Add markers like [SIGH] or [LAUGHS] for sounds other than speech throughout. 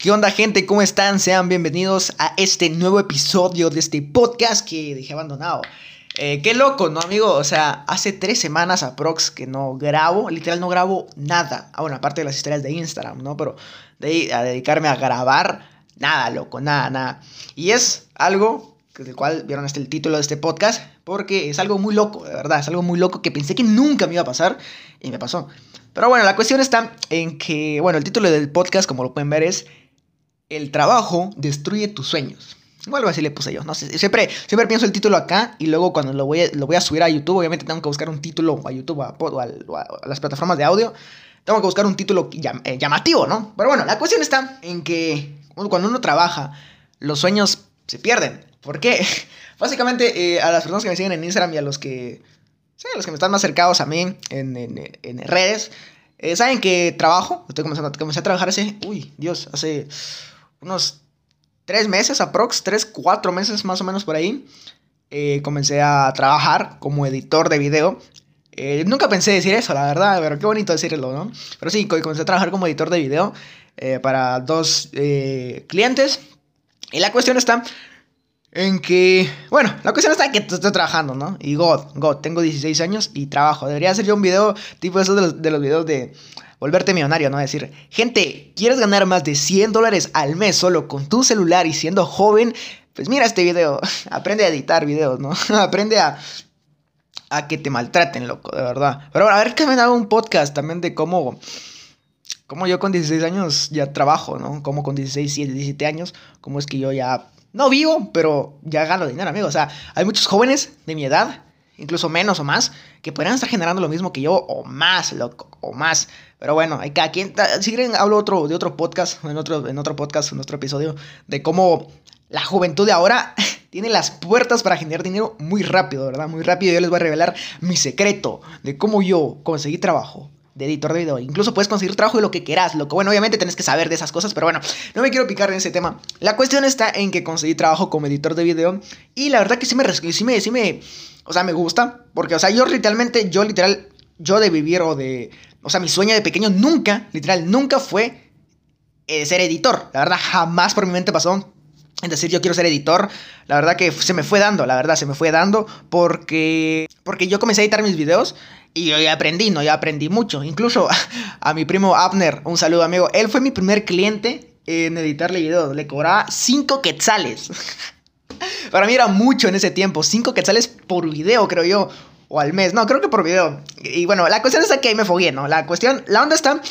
¿Qué onda gente? ¿Cómo están? Sean bienvenidos a este nuevo episodio de este podcast que dejé abandonado. Eh, qué loco, ¿no, amigo? O sea, hace tres semanas aprox que no grabo, literal no grabo nada. Ah, bueno, aparte de las historias de Instagram, ¿no? Pero de ahí a dedicarme a grabar, nada, loco, nada, nada. Y es algo del cual vieron este el título de este podcast, porque es algo muy loco, de verdad, es algo muy loco que pensé que nunca me iba a pasar y me pasó. Pero bueno, la cuestión está en que, bueno, el título del podcast, como lo pueden ver, es el trabajo destruye tus sueños. O algo así le puse yo. No sé, siempre, siempre pienso el título acá y luego cuando lo voy, a, lo voy a subir a YouTube, obviamente tengo que buscar un título a YouTube o a, las plataformas de audio. Tengo que buscar un título eh, llamativo, ¿no? Pero bueno, la cuestión está en que cuando uno trabaja, los sueños se pierden. ¿Por qué? [LAUGHS] Básicamente, eh, a las personas que me siguen en Instagram y a los que, sí, a los que me están más cercados a mí en, en, en redes, eh, saben que trabajo. Estoy comenzando, comencé a trabajar hace, uy, Dios, hace unos tres meses, aprox, tres, cuatro meses más o menos por ahí, eh, comencé a trabajar como editor de video. Eh, nunca pensé decir eso, la verdad, pero qué bonito decirlo, ¿no? Pero sí, comencé a trabajar como editor de video eh, para dos clientes. Y la cuestión está en que, bueno, la cuestión está en que estoy trabajando, ¿no? Y God, God, tengo 16 años y trabajo. Debería hacer yo un video tipo eso de los, de los videos de volverte millonario, ¿no? Decir, gente, ¿quieres ganar más de 100 dólares al mes solo con tu celular y siendo joven? Pues mira este video, [LAUGHS] aprende a editar videos, ¿no? [LAUGHS] aprende a, a que te maltraten, loco, de verdad. Pero a ver que me hago un podcast también de cómo, cómo yo con 16 años ya trabajo, ¿no? Cómo con 16, 17 años, cómo es que yo ya, no vivo, pero ya gano dinero, amigo. O sea, hay muchos jóvenes de mi edad incluso menos o más, que podrían estar generando lo mismo que yo o más, loco, o más. Pero bueno, hay cada quien, si quieren hablo otro, de otro podcast, en otro, en otro podcast, en otro episodio, de cómo la juventud de ahora [LAUGHS] tiene las puertas para generar dinero muy rápido, ¿verdad? Muy rápido. Yo les voy a revelar mi secreto de cómo yo conseguí trabajo de editor de video. Incluso puedes conseguir trabajo de lo que quieras. Lo que, bueno, obviamente tenés que saber de esas cosas, pero bueno, no me quiero picar en ese tema. La cuestión está en que conseguí trabajo como editor de video y la verdad que sí me, sí me, sí me o sea, me gusta. Porque, o sea, yo literalmente, yo literal, yo de vivir o de... O sea, mi sueño de pequeño nunca, literal, nunca fue eh, ser editor. La verdad, jamás por mi mente pasó. Es decir, yo quiero ser editor. La verdad que se me fue dando, la verdad, se me fue dando. Porque, porque yo comencé a editar mis videos y yo ya aprendí, ¿no? Ya aprendí mucho. Incluso [LAUGHS] a mi primo Abner, un saludo amigo. Él fue mi primer cliente en editarle videos. Le cobraba 5 quetzales. [LAUGHS] Para mí era mucho en ese tiempo. 5 quetzales por video, creo yo. O al mes. No, creo que por video. Y bueno, la cuestión es que ahí me fogué, ¿no? La cuestión, la onda está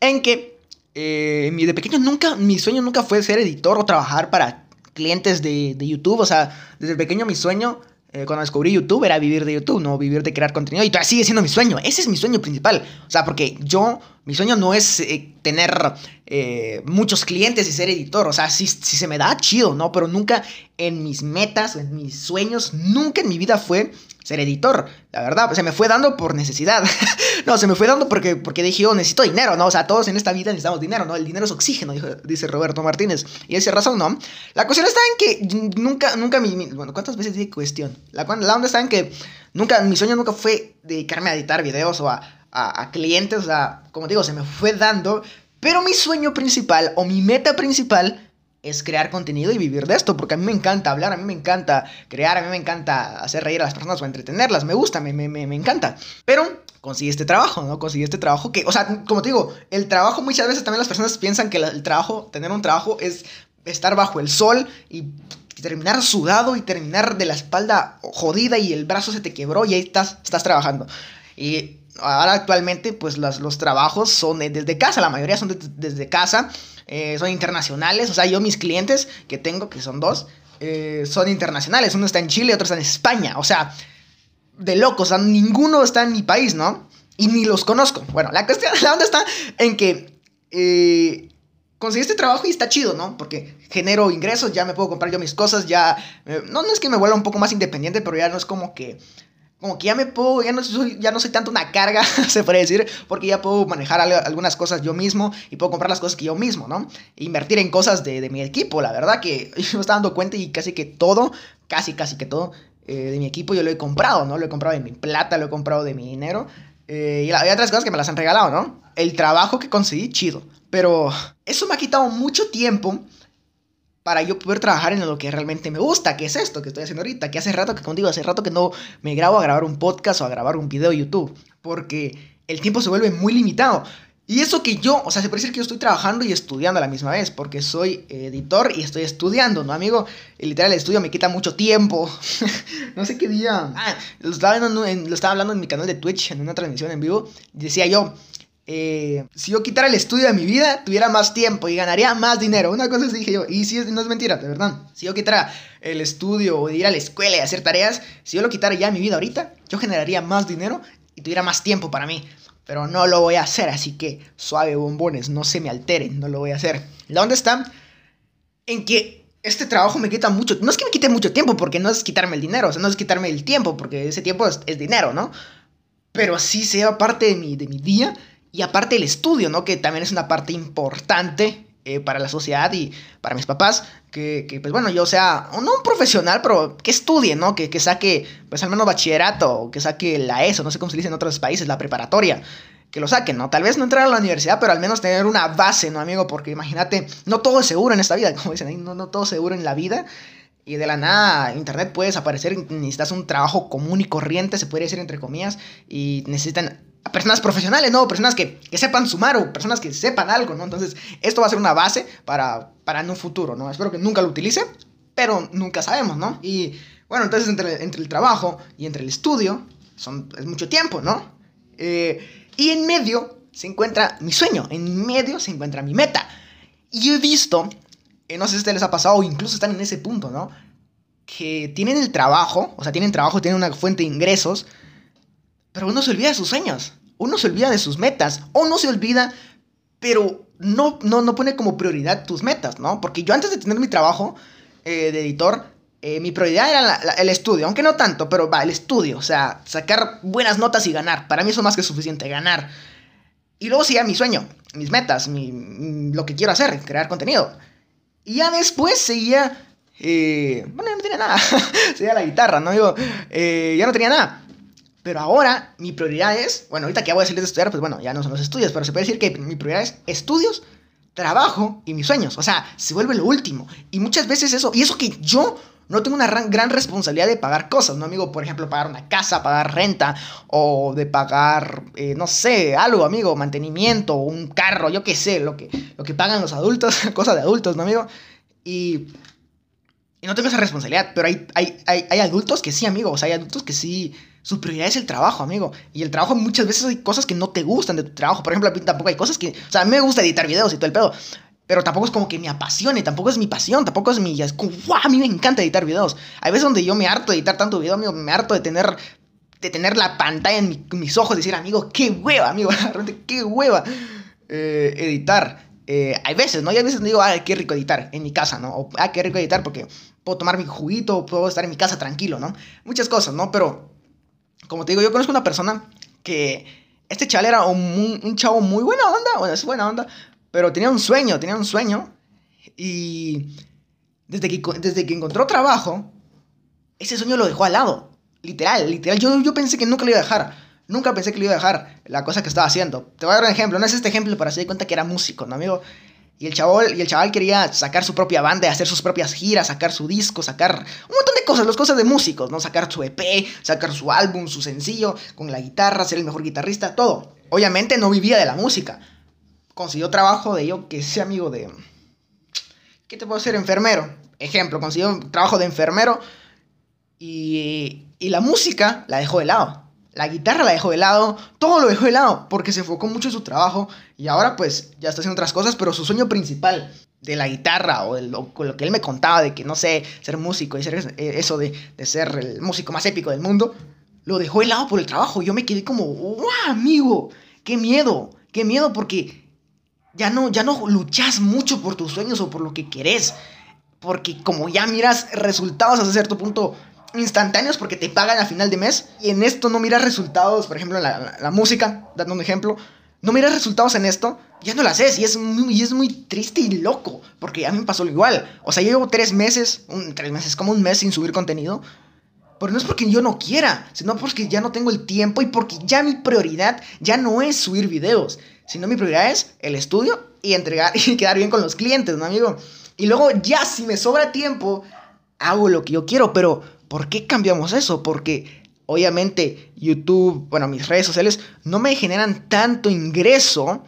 en que eh, de pequeño nunca, mi sueño nunca fue ser editor o trabajar para clientes de, de YouTube. O sea, desde pequeño mi sueño eh, cuando descubrí YouTube era vivir de YouTube, no vivir de crear contenido. Y todavía sigue siendo mi sueño. Ese es mi sueño principal. O sea, porque yo, mi sueño no es eh, tener eh, muchos clientes y ser editor. O sea, si, si, se me da chido, ¿no? Pero nunca en mis metas, en mis sueños, nunca en mi vida fue ser editor. La verdad, se me fue dando por necesidad. [LAUGHS] no, se me fue dando porque, porque dije, yo necesito dinero, ¿no? O sea, todos en esta vida necesitamos dinero, ¿no? El dinero es oxígeno, dice Roberto Martínez. Y esa razón, ¿no? La cuestión está en que nunca, nunca mi, bueno, ¿cuántas veces dije cuestión? La, la onda está en que nunca, mi sueño nunca fue dedicarme a editar videos o a, a, clientes, o sea, como digo, se me fue dando. Pero mi sueño principal o mi meta principal es crear contenido y vivir de esto, porque a mí me encanta hablar, a mí me encanta crear, a mí me encanta hacer reír a las personas o entretenerlas, me gusta, me, me, me, encanta. Pero conseguí este trabajo, ¿no? Conseguí este trabajo que, o sea, como te digo, el trabajo muchas veces también las personas piensan que el trabajo, tener un trabajo es estar bajo el sol y terminar sudado y terminar de la espalda jodida y el brazo se te quebró y ahí estás, estás trabajando. Y ahora actualmente, pues los trabajos son desde casa, la mayoría son desde casa. Eh, son internacionales. O sea, yo mis clientes que tengo, que son dos, eh, son internacionales. Uno está en Chile, otro está en España. O sea, de locos. O sea, ninguno está en mi país, ¿no? Y ni los conozco. Bueno, la cuestión, [LAUGHS] la onda está en que eh, conseguí este trabajo y está chido, ¿no? Porque genero ingresos, ya me puedo comprar yo mis cosas, ya... no, no es que me vuelva un poco más independiente, pero ya no es como que como que ya me puedo, ya no soy, ya no soy tanto una carga, [LAUGHS] se puede decir, porque ya puedo manejar algunas cosas yo mismo y puedo comprar las cosas que yo mismo, ¿no? Invertir en cosas de, mi equipo, la verdad que [LAUGHS] yo me estaba dando cuenta y casi que todo, casi, casi que todo eh, de mi equipo yo lo he comprado, ¿no? Lo he comprado de mi plata, lo he comprado de mi dinero. Eh, y hay otras cosas que me las han regalado, ¿no? El trabajo que conseguí, chido. Pero eso me ha quitado mucho tiempo para yo poder trabajar en lo que realmente me gusta, que es esto que estoy haciendo ahorita, que hace rato que contigo, hace rato que no me grabo a grabar un podcast o a grabar un video de YouTube, porque el tiempo se vuelve muy limitado. Y eso que yo, o sea, se puede decir que yo estoy trabajando y estudiando a la misma vez, porque soy editor y estoy estudiando, ¿no, amigo? El literal, el estudio me quita mucho tiempo. [LAUGHS] no sé qué día. Ah, lo estaba, lo estaba hablando en mi canal de Twitch, en una transmisión en vivo. Decía yo, eh, si yo quitara el estudio de mi vida, tuviera más tiempo y ganaría más dinero. Una cosa así dije yo, y si no es mentira, de verdad. Si yo quitara el estudio o ir a la escuela y hacer tareas, si yo lo quitara ya en mi vida ahorita, yo generaría más dinero y tuviera más tiempo para mí. Pero no lo voy a hacer, así que suave bombones, no se me alteren, no lo voy a hacer. ¿La onda está? En que este trabajo me quita mucho, no es que me quite mucho tiempo, porque no es quitarme el dinero, o sea, no es quitarme el tiempo, porque ese tiempo es, dinero, ¿no? Pero sí se lleva parte de mi, de mi día y aparte el estudio, ¿no? Que también es una parte importante eh, para la sociedad y para mis papás, que, que, pues bueno, yo sea, no un profesional, pero que estudie, ¿no? Que, que saque, pues al menos bachillerato, que saque la ESO, no sé cómo se dice en otros países, la preparatoria, que lo saquen, ¿no? Tal vez no entrar a la universidad, pero al menos tener una base, ¿no, amigo? Porque imagínate, no todo es seguro en esta vida, [LAUGHS] como dicen ahí, no, no todo es seguro en la vida. Y de la nada, internet puede desaparecer, necesitas un trabajo común y corriente, se puede decir entre comillas, y necesitan a personas profesionales, ¿no? Personas que, sepan sumar o personas que sepan algo, ¿no? Entonces, esto va a ser una base para, para en un futuro, ¿no? Espero que nunca lo utilice, pero nunca sabemos, ¿no? Y bueno, entonces entre, entre el trabajo y entre el estudio, son, es mucho tiempo, ¿no? Eh, y en medio se encuentra mi sueño, en medio se encuentra mi meta. Y he visto, eh, no sé si a les ha pasado o incluso están en ese punto, ¿no? Que tienen el trabajo, o sea, tienen trabajo, tienen una fuente de ingresos, pero uno se olvida de sus sueños, uno se olvida de sus metas, o no se olvida, pero no, no, no pone como prioridad tus metas, ¿no? Porque yo antes de tener mi trabajo eh, de editor, eh, mi prioridad era el estudio, aunque no tanto, pero va, el estudio, o sea, sacar buenas notas y ganar. Para mí eso es más que suficiente, ganar. Y luego seguía mi sueño, mis metas, mi, lo que quiero hacer, crear contenido. Y ya después seguía... Eh, bueno, ya no tenía nada. [LAUGHS] seguía la guitarra, ¿no? Digo, ya no tenía nada. Pero ahora mi prioridad es, bueno, ahorita que voy a salir de estudiar, pues bueno, ya no son los estudios, pero se puede decir que mi prioridad es estudios, trabajo y mis sueños. O sea, se vuelve lo último. Y muchas veces eso, y eso que yo no tengo una gran, responsabilidad de pagar cosas, ¿no, amigo? Por ejemplo, pagar una casa, pagar renta, o de pagar, eh, no sé, algo, amigo, mantenimiento, un carro, yo qué sé, lo que, lo que pagan los adultos, [LAUGHS] cosas de adultos, ¿no, amigo? Y y no tengo esa responsabilidad, pero hay, hay, hay, hay, adultos que sí, amigo. O sea, hay adultos que sí. Su prioridad es el trabajo, amigo. Y el trabajo muchas veces hay cosas que no te gustan de tu trabajo. Por ejemplo, a mí tampoco hay cosas que. O sea, a mí me gusta editar videos y todo el pedo. Pero tampoco es como que me apasione, tampoco es mi pasión, tampoco es mi. Es como, ¡guau! A mí me encanta editar videos. Hay veces donde yo me harto de editar tanto video, amigo. Me harto de tener. De tener la pantalla en mis ojos decir, amigo, qué hueva, amigo. [LAUGHS] Realmente, qué hueva eh, editar. Eh, hay veces, ¿no? Y hay veces digo, ah, qué rico editar en mi casa, ¿no? O, ah, qué rico editar porque puedo tomar mi juguito, puedo estar en mi casa tranquilo, ¿no? Muchas cosas, ¿no? Pero, como te digo, yo conozco una persona que este chaval era un, chavo muy buena onda, bueno, es buena onda, pero tenía un sueño, tenía un sueño. Y desde que, desde que encontró trabajo, ese sueño lo dejó al lado. Literal, literal. Yo, yo pensé que nunca lo iba a dejar. Nunca pensé que le iba a dejar la cosa que estaba haciendo. Te voy a dar un ejemplo. No es este ejemplo para se cuenta que era músico, ¿no, amigo? Y el, chaval, y el chaval quería sacar su propia banda, hacer sus propias giras, sacar su disco, sacar un montón de cosas, las cosas de músicos, ¿no? Sacar su EP, sacar su álbum, su sencillo, con la guitarra, ser el mejor guitarrista, todo. Obviamente no vivía de la música. Consiguió trabajo de yo que sea amigo de... ¿Qué te puedo decir? Enfermero. Ejemplo, consiguió trabajo de enfermero y, y la música la dejó de lado. La guitarra la dejó de lado, todo lo dejó de lado porque se enfocó mucho en su trabajo y ahora pues ya está haciendo otras cosas, pero su sueño principal de la guitarra o de lo, que él me contaba de que no sé, ser músico y ser eh, eso de, ser el músico más épico del mundo, lo dejó de lado por el trabajo. Yo me quedé como, ¡wow, amigo! ¡Qué miedo! ¡Qué miedo! Porque ya no, ya no luchas mucho por tus sueños o por lo que querés. Porque como ya miras resultados hasta cierto punto instantáneos porque te pagan a final de mes. Y en esto no miras resultados, por ejemplo, en la, música, dando un ejemplo. No miras resultados en esto, ya no lo haces. Y es, muy, y es muy triste y loco. Porque a mí me pasó igual. O sea, yo llevo tres meses, tres meses, como un mes sin subir contenido. Pero no es porque yo no quiera, sino porque ya no tengo el tiempo y porque ya mi prioridad ya no es subir videos, sino mi prioridad es el estudio y entregar [LAUGHS] y quedar bien con los clientes, ¿no, amigo? Y luego ya si me sobra tiempo, hago lo que yo quiero, pero ¿por qué cambiamos eso? Porque obviamente YouTube, bueno, mis redes sociales no me generan tanto ingreso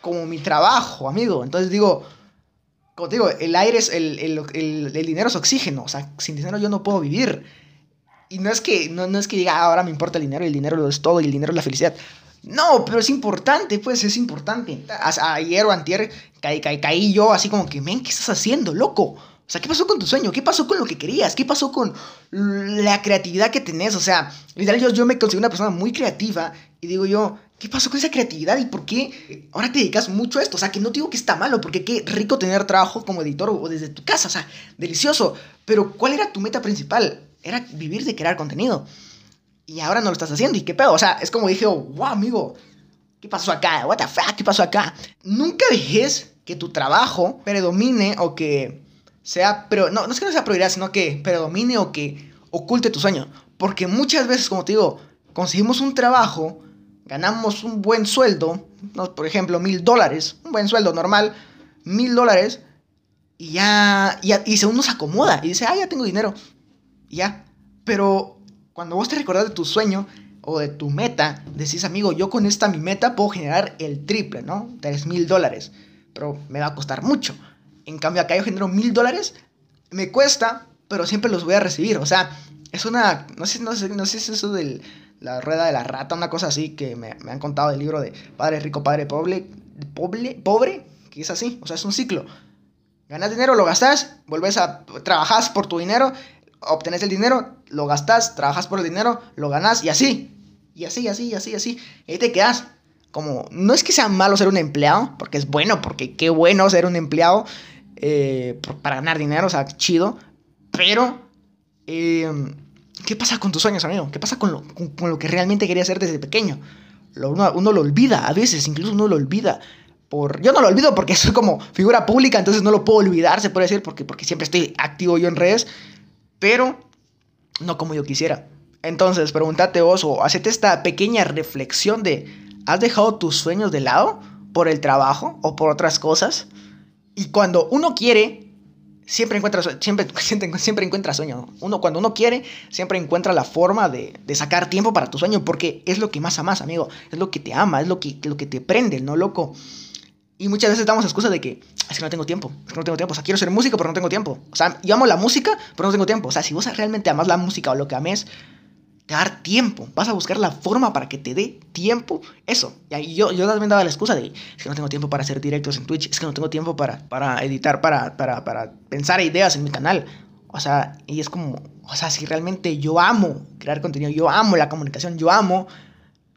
como mi trabajo, amigo. Entonces digo, como digo, el aire es, el, el, dinero es oxígeno, o sea, sin dinero yo no puedo vivir. Y no es que, no, no es que diga, ah, ahora me importa el dinero, el dinero es todo, y el dinero es la felicidad. No, pero es importante, pues es importante. Ayer o antier caí, caí, caí yo así como que, men, ¿qué estás haciendo, loco? O sea, ¿qué pasó con tu sueño? ¿Qué pasó con lo que querías? ¿Qué pasó con la creatividad que tenés? O sea, literal, yo, yo me considero una persona muy creativa y digo yo, ¿qué pasó con esa creatividad y por qué ahora te dedicas mucho a esto? O sea, que no digo que está malo, porque qué rico tener trabajo como editor o desde tu casa, o sea, delicioso. Pero ¿cuál era tu meta principal? Era vivir de crear contenido. Y ahora no lo estás haciendo. ¿Y qué pedo? O sea, es como dije, wow, amigo, ¿qué pasó acá? What the fuck? ¿Qué pasó acá? Nunca dejes que tu trabajo predomine o que sea, pero no, no es que no sea prioridad, sino que predomine o que oculte tu sueño. Porque muchas veces, como te digo, conseguimos un trabajo, ganamos un buen sueldo, por ejemplo, mil dólares, un buen sueldo normal, mil dólares, y ya, y, y uno se acomoda y dice, ah, ya tengo dinero, y ya. Pero cuando vos te recordás de tu sueño o de tu meta, decís, amigo, yo con esta mi meta puedo generar el triple, ¿no? Tres mil dólares, pero me va a costar mucho. En cambio, acá yo genero mil dólares, me cuesta, pero siempre los voy a recibir. O sea, es una. No sé, no sé, no sé si es eso de la rueda de la rata, una cosa así que me, han contado del libro de Padre Rico, Padre Pobre, pobre, pobre, que es así. O sea, es un ciclo. Ganas dinero, lo gastas, vuelves a. Trabajas por tu dinero, obtenés el dinero, lo gastas, trabajas por el dinero, lo ganas y así. Y así, así, así, así. Y ahí te quedas. Como, no es que sea malo ser un empleado, porque es bueno, porque qué bueno ser un empleado eh, para ganar dinero, o sea, chido. Pero, eh, ¿qué pasa con tus sueños, amigo? ¿Qué pasa con lo, con, lo que realmente quería hacer desde pequeño? uno, uno, lo olvida, a veces incluso uno lo olvida. Por, yo no lo olvido porque [LAUGHS] soy como figura pública, entonces no lo puedo olvidar, se puede decir, porque, porque siempre estoy activo yo en redes, pero no como yo quisiera. Entonces, pregúntate vos o hacete esta pequeña reflexión de, ¿has dejado tus sueños de lado por el trabajo o por otras cosas? Y cuando uno quiere, siempre encuentra, siempre, [LAUGHS] siempre encuentra sueño. Uno, cuando uno quiere, siempre encuentra la forma de, de, sacar tiempo para tu sueño, porque es lo que más amas, amigo. Es lo que te ama, es lo que, lo que te prende, ¿no, loco? Y muchas veces damos excusa de que es que no tengo tiempo, es que no tengo tiempo. O sea, quiero ser músico, pero no tengo tiempo. O sea, yo amo la música, pero no tengo tiempo. O sea, si vos realmente amas la música o lo que ames, te va dar tiempo. Vas a buscar la forma para que te dé tiempo. Eso. Y yo, yo también daba la excusa de, que no tengo tiempo para hacer directos en Twitch, es que no tengo tiempo para, para editar, para, para, para pensar ideas en mi canal. O sea, y es como, o sea, si realmente yo amo crear contenido, yo amo la comunicación, yo amo,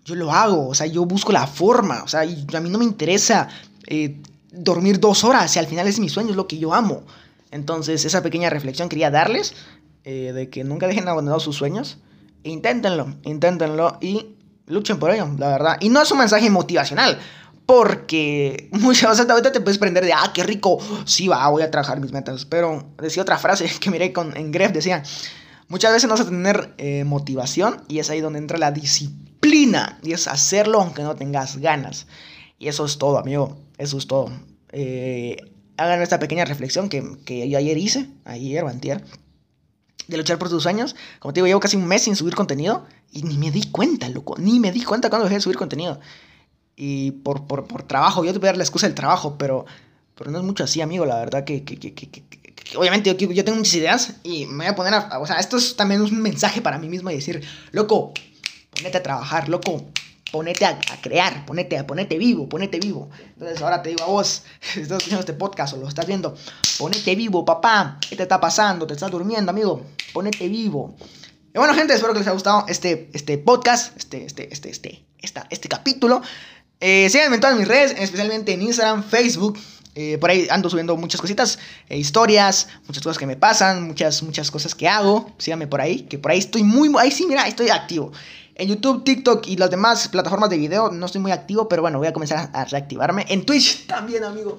yo lo hago. O sea, yo busco la forma. O sea, y a mí no me interesa eh, dormir dos horas, si al final es mi sueño, es lo que yo amo. Entonces, esa pequeña reflexión quería darles eh, de que nunca dejen abandonados sus sueños inténtenlo, inténtenlo y luchen por ello, la verdad. Y no es un mensaje motivacional, porque muchas veces ahorita te puedes prender de, ah, qué rico, sí va, voy a trabajar mis metas. Pero decía otra frase [LAUGHS] que miré con, en Gref, decía, muchas veces no vas a tener eh, motivación y es ahí donde entra la disciplina y es hacerlo aunque no tengas ganas. Y eso es todo, amigo, eso es todo. Eh, hagan esta pequeña reflexión que, que yo ayer hice, ayer o antier de luchar por tus sueños. Como te digo, llevo casi un mes sin subir contenido y ni me di cuenta, loco. Ni me di cuenta cuando dejé de subir contenido. Y por, por, por trabajo, yo te voy a dar la excusa del trabajo, pero, pero no es mucho así, amigo. La verdad que, que, que, que obviamente yo, yo, tengo muchas ideas y me voy a poner a... O sea, esto es también un mensaje para mí mismo y decir, loco, ponete a trabajar, loco, ponete a, crear, ponete, ponete vivo, ponete vivo. Entonces ahora te digo a vos, [LAUGHS] si estás escuchando este podcast o lo estás viendo, ponete vivo, papá. ¿Qué te está pasando? ¿Te estás durmiendo, amigo? Ponete vivo. Y bueno, gente, espero que les haya gustado este, este podcast, este, este, este, este, esta, este capítulo. Eh, síganme en todas mis redes, especialmente en Instagram, Facebook. Eh, por ahí ando subiendo muchas cositas, eh, historias, muchas cosas que me pasan, muchas, muchas cosas que hago. Síganme por ahí, que por ahí estoy muy, ahí sí, mira, estoy activo. En YouTube, TikTok y las demás plataformas de video no estoy muy activo, pero bueno, voy a comenzar a reactivarme. En Twitch [LAUGHS] también, amigo.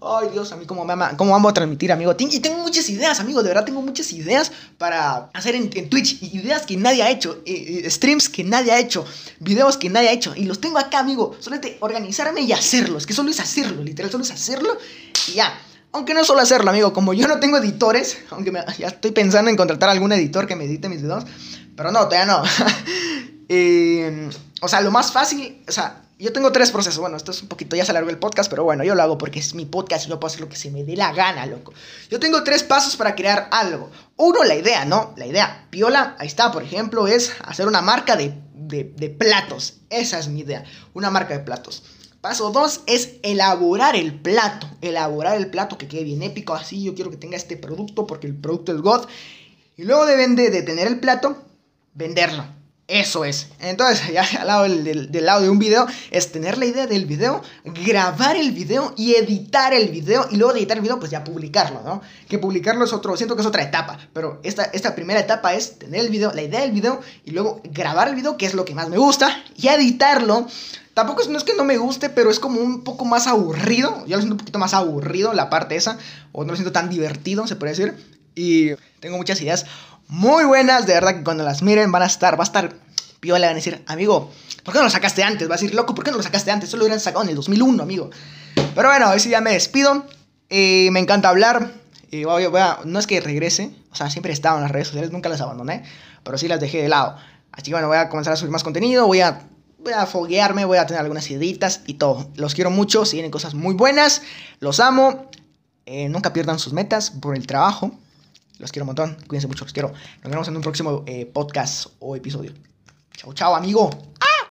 Ay, Dios, a mí cómo, me ama, cómo vamos a transmitir, amigo. Y tengo muchas ideas, amigo, de verdad tengo muchas ideas para hacer en, Twitch. Ideas que nadie ha hecho, eh, streams que nadie ha hecho, videos que nadie ha hecho. Y los tengo acá, amigo. Solo de organizarme y hacerlos. Que solo es hacerlo, literal, solo es hacerlo y ya. Aunque no solo hacerlo, amigo. Como yo no tengo editores, aunque ya estoy pensando en contratar a algún editor que me edite mis videos. Pero no, todavía no. [LAUGHS] Eh, o sea, lo más fácil, o sea, yo tengo tres procesos. Bueno, esto es un poquito, ya se alargó el podcast, pero bueno, yo lo hago porque es mi podcast y yo puedo hacer lo que se me dé la gana, loco. Yo tengo tres pasos para crear algo. Uno, la idea, ¿no? La idea. Piola, ahí está, por ejemplo, es hacer una marca de, de, platos. Esa es mi idea. Una marca de platos. Paso 2 es elaborar el plato. Elaborar el plato que quede bien épico. Así yo quiero que tenga este producto porque el producto es God. Y luego de, de tener el plato, venderlo. Eso es. Entonces, ya al lado del, lado de un video, es tener la idea del video, grabar el video y editar el video. Y luego de editar el video, pues ya publicarlo, ¿no? Que publicarlo es otro, siento que es otra etapa. Pero esta, esta primera etapa es tener el video, la idea del video, y luego grabar el video, que es lo que más me gusta, y editarlo Tampoco es, no es que no me guste, pero es como un poco más aburrido. Yo lo siento un poquito más aburrido la parte esa. O no lo siento tan divertido, se puede decir. Y tengo muchas ideas muy buenas. De verdad que cuando las miren van a estar, va a estar piola. Van a decir, amigo, ¿por qué no lo sacaste antes? Va a decir, loco, ¿por qué no lo sacaste antes? Solo lo hubieran sacado en el 2001, amigo. Pero bueno, ver si ya me despido. Eh, me encanta hablar. Y voy, a, no es que regrese, o sea, siempre he estado en las redes sociales, nunca las abandoné, pero sí las dejé de lado. Así que bueno, voy a comenzar a subir más contenido, voy a voy a foguearme, voy a tener algunas ideitas y todo. Los quiero mucho, si vienen cosas muy buenas, los amo. Eh, nunca pierdan sus metas por el trabajo. Los quiero un montón, cuídense mucho, los quiero. Nos vemos en un próximo eh, podcast o episodio. Chao, chao, amigo.